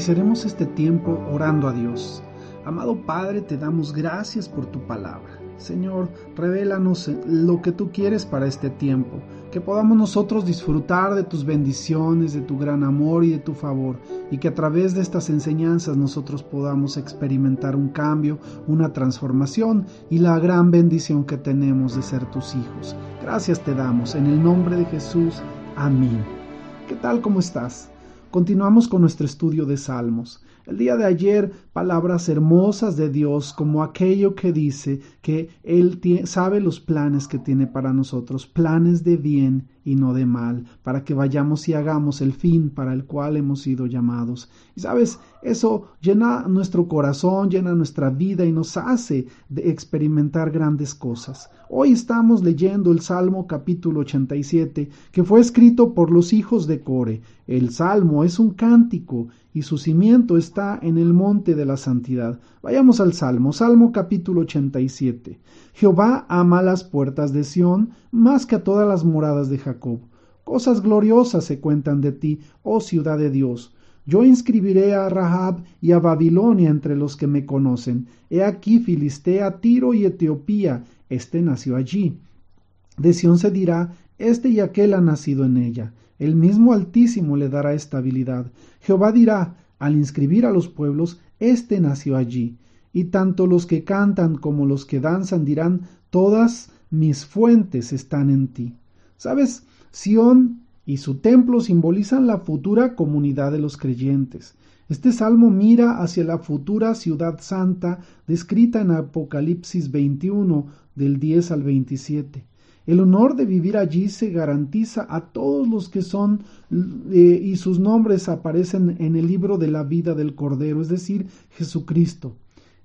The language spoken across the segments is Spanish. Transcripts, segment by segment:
Iniciaremos este tiempo orando a Dios. Amado Padre, te damos gracias por tu palabra. Señor, revélanos lo que tú quieres para este tiempo, que podamos nosotros disfrutar de tus bendiciones, de tu gran amor y de tu favor, y que a través de estas enseñanzas nosotros podamos experimentar un cambio, una transformación y la gran bendición que tenemos de ser tus hijos. Gracias te damos, en el nombre de Jesús. Amén. ¿Qué tal? ¿Cómo estás? Continuamos con nuestro estudio de Salmos. El día de ayer, palabras hermosas de Dios como aquello que dice que Él sabe los planes que tiene para nosotros, planes de bien y no de mal, para que vayamos y hagamos el fin para el cual hemos sido llamados. Y sabes, eso llena nuestro corazón, llena nuestra vida y nos hace de experimentar grandes cosas. Hoy estamos leyendo el Salmo capítulo 87, que fue escrito por los hijos de Core. El Salmo es un cántico y su cimiento está en el monte de la santidad. Vayamos al Salmo, Salmo capítulo 87. Jehová ama las puertas de Sión más que a todas las moradas de Jacob. Cosas gloriosas se cuentan de ti, oh ciudad de Dios. Yo inscribiré a Rahab y a Babilonia entre los que me conocen. He aquí Filistea, Tiro y Etiopía. Este nació allí. De Sión se dirá, este y aquel ha nacido en ella el mismo Altísimo le dará estabilidad. Jehová dirá, al inscribir a los pueblos, Este nació allí. Y tanto los que cantan como los que danzan dirán, Todas mis fuentes están en ti. ¿Sabes? Sión y su templo simbolizan la futura comunidad de los creyentes. Este salmo mira hacia la futura ciudad santa descrita en Apocalipsis 21 del 10 al 27. El honor de vivir allí se garantiza a todos los que son eh, y sus nombres aparecen en el libro de la vida del Cordero, es decir, Jesucristo.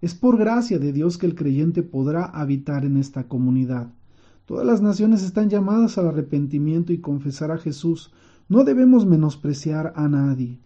Es por gracia de Dios que el creyente podrá habitar en esta comunidad. Todas las naciones están llamadas al arrepentimiento y confesar a Jesús. No debemos menospreciar a nadie.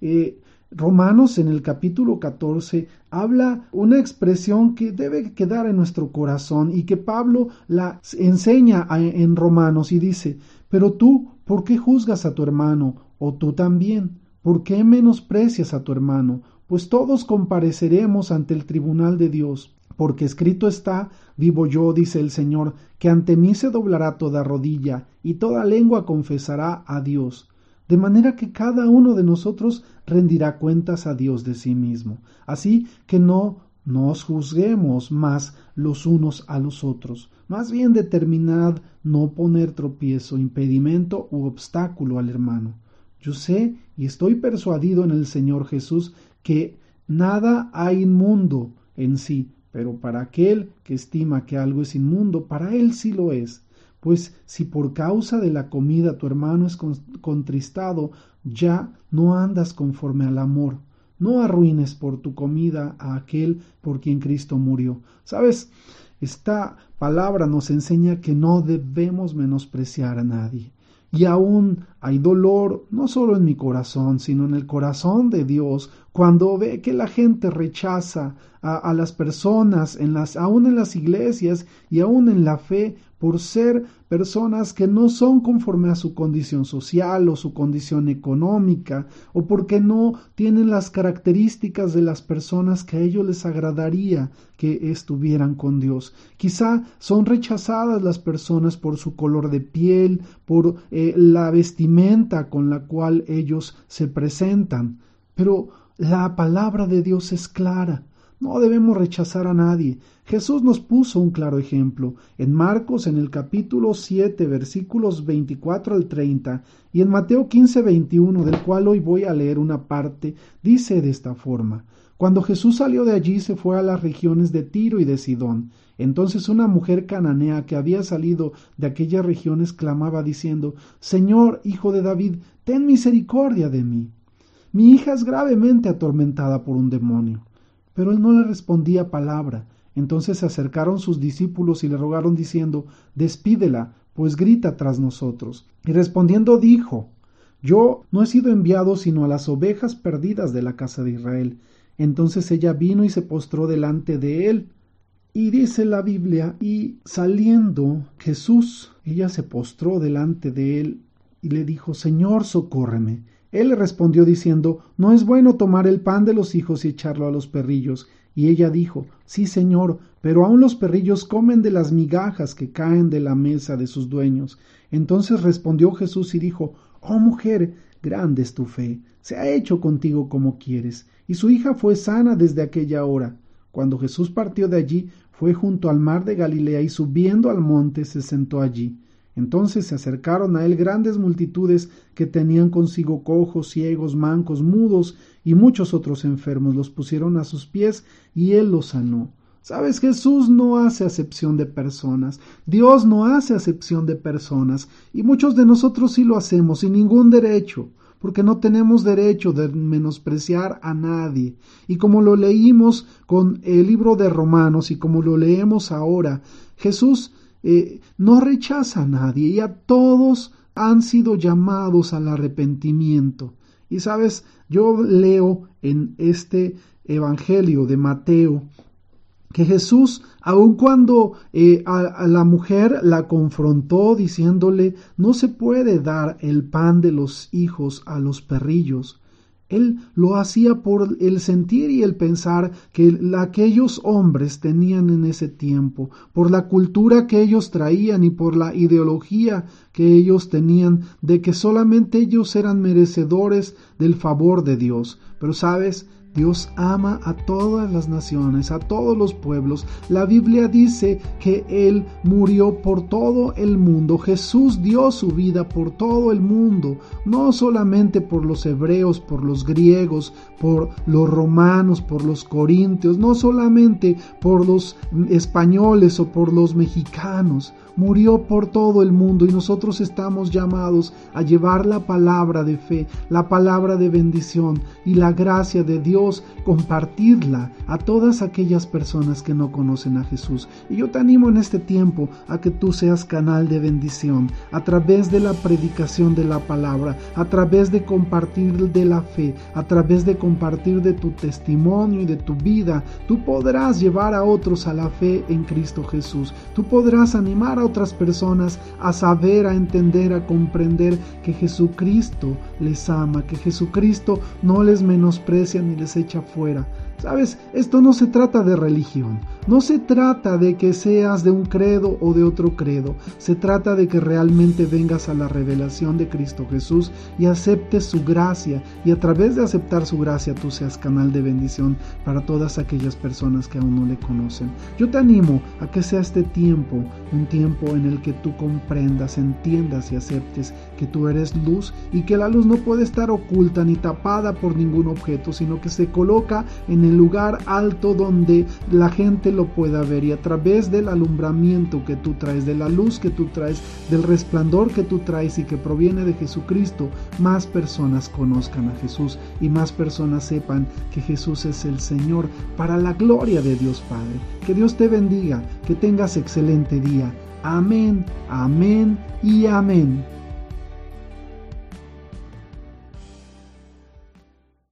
Eh, Romanos en el capítulo 14 habla una expresión que debe quedar en nuestro corazón y que Pablo la enseña en Romanos y dice, pero tú, ¿por qué juzgas a tu hermano? O tú también, ¿por qué menosprecias a tu hermano? Pues todos compareceremos ante el tribunal de Dios. Porque escrito está, vivo yo, dice el Señor, que ante mí se doblará toda rodilla y toda lengua confesará a Dios de manera que cada uno de nosotros rendirá cuentas a Dios de sí mismo. Así que no nos juzguemos más los unos a los otros. Más bien determinad no poner tropiezo, impedimento u obstáculo al hermano. Yo sé y estoy persuadido en el Señor Jesús que nada hay inmundo en sí, pero para aquel que estima que algo es inmundo, para él sí lo es. Pues si por causa de la comida tu hermano es contristado, ya no andas conforme al amor. No arruines por tu comida a aquel por quien Cristo murió. ¿Sabes? Esta palabra nos enseña que no debemos menospreciar a nadie. Y aún hay dolor, no solo en mi corazón, sino en el corazón de Dios, cuando ve que la gente rechaza a, las personas, en las, aún en las iglesias y aún en la fe, por ser personas que no son conforme a su condición social o su condición económica, o porque no tienen las características de las personas que a ellos les agradaría que estuvieran con Dios. Quizá son rechazadas las personas por su color de piel, por eh, la vestimenta con la cual ellos se presentan, pero la palabra de Dios es clara. No debemos rechazar a nadie. Jesús nos puso un claro ejemplo. En Marcos, en el capítulo 7, versículos 24 al 30, y en Mateo 15, 21, del cual hoy voy a leer una parte, dice de esta forma. Cuando Jesús salió de allí se fue a las regiones de Tiro y de Sidón. Entonces una mujer cananea que había salido de aquellas regiones clamaba diciendo Señor, hijo de David, ten misericordia de mí. Mi hija es gravemente atormentada por un demonio. Pero él no le respondía palabra. Entonces se acercaron sus discípulos y le rogaron diciendo Despídela, pues grita tras nosotros. Y respondiendo dijo Yo no he sido enviado sino a las ovejas perdidas de la casa de Israel. Entonces ella vino y se postró delante de él. Y dice la Biblia, y saliendo Jesús, ella se postró delante de él y le dijo, Señor, socórreme. Él le respondió diciendo, No es bueno tomar el pan de los hijos y echarlo a los perrillos. Y ella dijo, Sí, señor, pero aun los perrillos comen de las migajas que caen de la mesa de sus dueños. Entonces respondió Jesús y dijo, Oh mujer, grande es tu fe, se ha hecho contigo como quieres. Y su hija fue sana desde aquella hora. Cuando Jesús partió de allí, fue junto al mar de Galilea y subiendo al monte se sentó allí. Entonces se acercaron a él grandes multitudes que tenían consigo cojos, ciegos, mancos, mudos y muchos otros enfermos. Los pusieron a sus pies y él los sanó. Sabes, Jesús no hace acepción de personas, Dios no hace acepción de personas, y muchos de nosotros sí lo hacemos sin ningún derecho, porque no tenemos derecho de menospreciar a nadie. Y como lo leímos con el libro de Romanos y como lo leemos ahora, Jesús eh, no rechaza a nadie y a todos han sido llamados al arrepentimiento. Y sabes, yo leo en este Evangelio de Mateo que Jesús, aun cuando eh, a, la mujer la confrontó diciéndole no se puede dar el pan de los hijos a los perrillos, él lo hacía por el sentir y el pensar que aquellos hombres tenían en ese tiempo, por la cultura que ellos traían y por la ideología que ellos tenían de que solamente ellos eran merecedores del favor de Dios. Pero sabes, Dios ama a todas las naciones, a todos los pueblos. La Biblia dice que Él murió por todo el mundo. Jesús dio su vida por todo el mundo, no solamente por los hebreos, por los griegos, por los romanos, por los corintios, no solamente por los españoles o por los mexicanos. Murió por todo el mundo y nosotros estamos llamados a llevar la palabra de fe, la palabra de bendición y la gracia de Dios compartirla a todas aquellas personas que no conocen a Jesús. Y yo te animo en este tiempo a que tú seas canal de bendición a través de la predicación de la palabra, a través de compartir de la fe, a través de compartir de tu testimonio y de tu vida. Tú podrás llevar a otros a la fe en Cristo Jesús. Tú podrás animar otras personas a saber, a entender, a comprender que Jesucristo les ama, que Jesucristo no les menosprecia ni les echa fuera. Sabes, esto no se trata de religión, no se trata de que seas de un credo o de otro credo, se trata de que realmente vengas a la revelación de Cristo Jesús y aceptes su gracia y a través de aceptar su gracia tú seas canal de bendición para todas aquellas personas que aún no le conocen. Yo te animo a que sea este tiempo, un tiempo en el que tú comprendas, entiendas y aceptes que tú eres luz y que la luz no puede estar oculta ni tapada por ningún objeto, sino que se coloca en el lugar alto donde la gente lo pueda ver y a través del alumbramiento que tú traes, de la luz que tú traes, del resplandor que tú traes y que proviene de Jesucristo, más personas conozcan a Jesús y más personas sepan que Jesús es el Señor para la gloria de Dios Padre. Que Dios te bendiga, que tengas excelente día. Amén, amén y amén.